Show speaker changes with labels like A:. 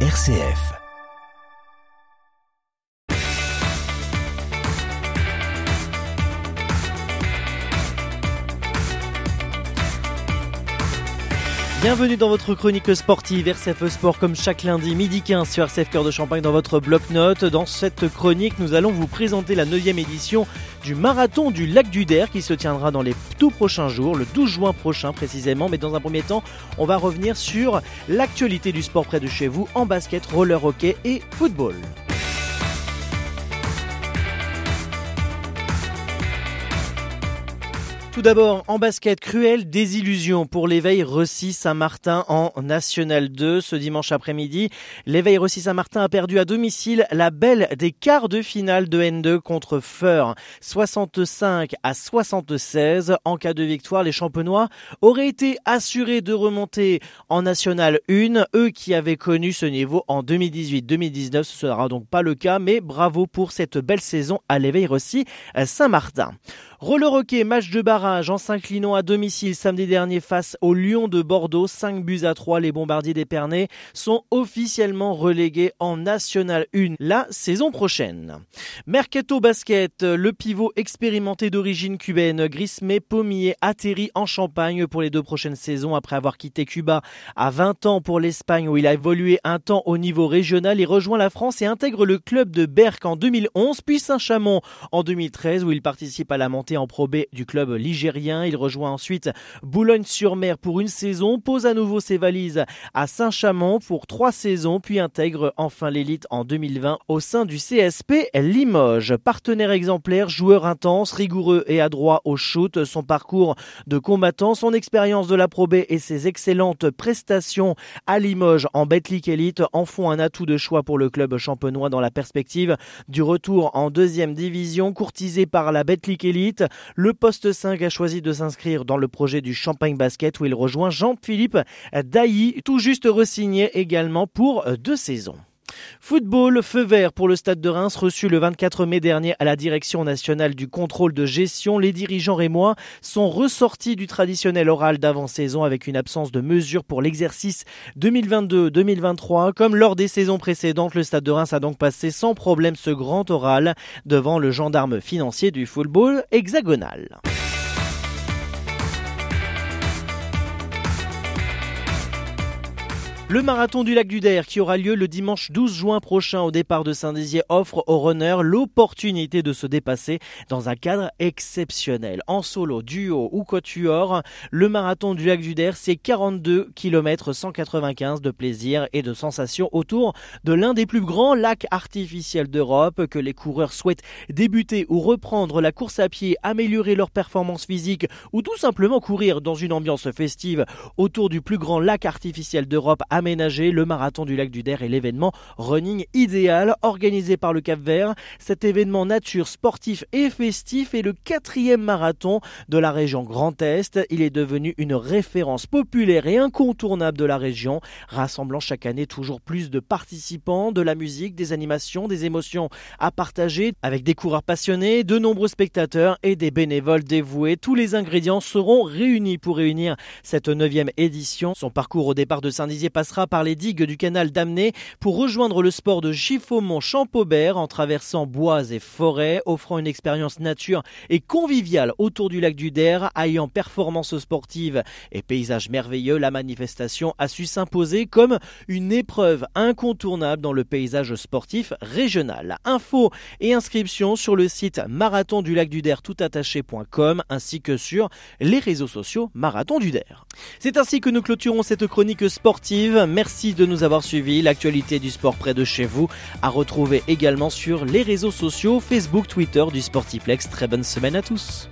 A: RCF.
B: Bienvenue dans votre chronique sportive RCF Sport comme chaque lundi midi 15 sur RCF Cœur de Champagne dans votre bloc-notes. Dans cette chronique, nous allons vous présenter la 9 édition du marathon du lac du Der qui se tiendra dans les tout prochains jours, le 12 juin prochain précisément. Mais dans un premier temps, on va revenir sur l'actualité du sport près de chez vous en basket, roller hockey et football. Tout d'abord, en basket, cruelle désillusion pour l'éveil Rossi Saint-Martin en National 2 ce dimanche après-midi. L'éveil Rossi Saint-Martin a perdu à domicile la belle des quarts de finale de N2 contre Feur, 65 à 76. En cas de victoire, les champenois auraient été assurés de remonter en National 1, eux qui avaient connu ce niveau en 2018-2019. Ce sera donc pas le cas, mais bravo pour cette belle saison à l'éveil Rossi Saint-Martin. Roller hockey, match de barrage en s'inclinant à domicile samedi dernier face au Lyon de Bordeaux. 5 buts à 3, les bombardiers d'Épernay sont officiellement relégués en National 1 la saison prochaine. Mercato basket, le pivot expérimenté d'origine cubaine, Grismé Pommier, atterrit en Champagne pour les deux prochaines saisons après avoir quitté Cuba à 20 ans pour l'Espagne où il a évolué un temps au niveau régional. Il rejoint la France et intègre le club de Berck en 2011, puis Saint-Chamond en 2013 où il participe à la montée en probé du club ligérien. Il rejoint ensuite Boulogne-sur-Mer pour une saison, pose à nouveau ses valises à Saint-Chamond pour trois saisons, puis intègre enfin l'élite en 2020 au sein du CSP Limoges. Partenaire exemplaire, joueur intense, rigoureux et adroit au shoot, son parcours de combattant, son expérience de la probé et ses excellentes prestations à Limoges en Betclic Elite en font un atout de choix pour le club champenois dans la perspective du retour en deuxième division, courtisé par la Betclic Elite le poste 5 a choisi de s'inscrire dans le projet du Champagne Basket où il rejoint Jean-Philippe Dailly, tout juste resigné également pour deux saisons. Football, feu vert pour le Stade de Reims reçu le 24 mai dernier à la Direction nationale du contrôle de gestion. Les dirigeants rémois sont ressortis du traditionnel oral d'avant-saison avec une absence de mesures pour l'exercice 2022-2023. Comme lors des saisons précédentes, le Stade de Reims a donc passé sans problème ce grand oral devant le gendarme financier du football hexagonal. Le marathon du lac du Der qui aura lieu le dimanche 12 juin prochain au départ de Saint-Dizier offre aux runners l'opportunité de se dépasser dans un cadre exceptionnel. En solo, duo ou quatuor, le marathon du lac du Der c'est 42 km 195 de plaisir et de sensations autour de l'un des plus grands lacs artificiels d'Europe que les coureurs souhaitent débuter ou reprendre la course à pied, améliorer leur performance physique ou tout simplement courir dans une ambiance festive autour du plus grand lac artificiel d'Europe aménagé. Le marathon du lac du Der est l'événement running idéal organisé par le Cap Vert. Cet événement nature, sportif et festif est le quatrième marathon de la région Grand Est. Il est devenu une référence populaire et incontournable de la région, rassemblant chaque année toujours plus de participants, de la musique, des animations, des émotions à partager avec des coureurs passionnés, de nombreux spectateurs et des bénévoles dévoués. Tous les ingrédients seront réunis pour réunir cette neuvième édition. Son parcours au départ de Saint-Dizier passe par les digues du canal d'Amné pour rejoindre le sport de Giffaumont-Champaubert en traversant bois et forêts, offrant une expérience nature et conviviale autour du lac du Der, ayant performance sportive et paysages merveilleux. La manifestation a su s'imposer comme une épreuve incontournable dans le paysage sportif régional. Infos et inscriptions sur le site marathon du lac du Der toutattaché.com ainsi que sur les réseaux sociaux Marathon du Der. C'est ainsi que nous clôturons cette chronique Merci de nous avoir suivis. L'actualité du sport près de chez vous à retrouver également sur les réseaux sociaux Facebook, Twitter du Sportiplex. Très bonne semaine à tous.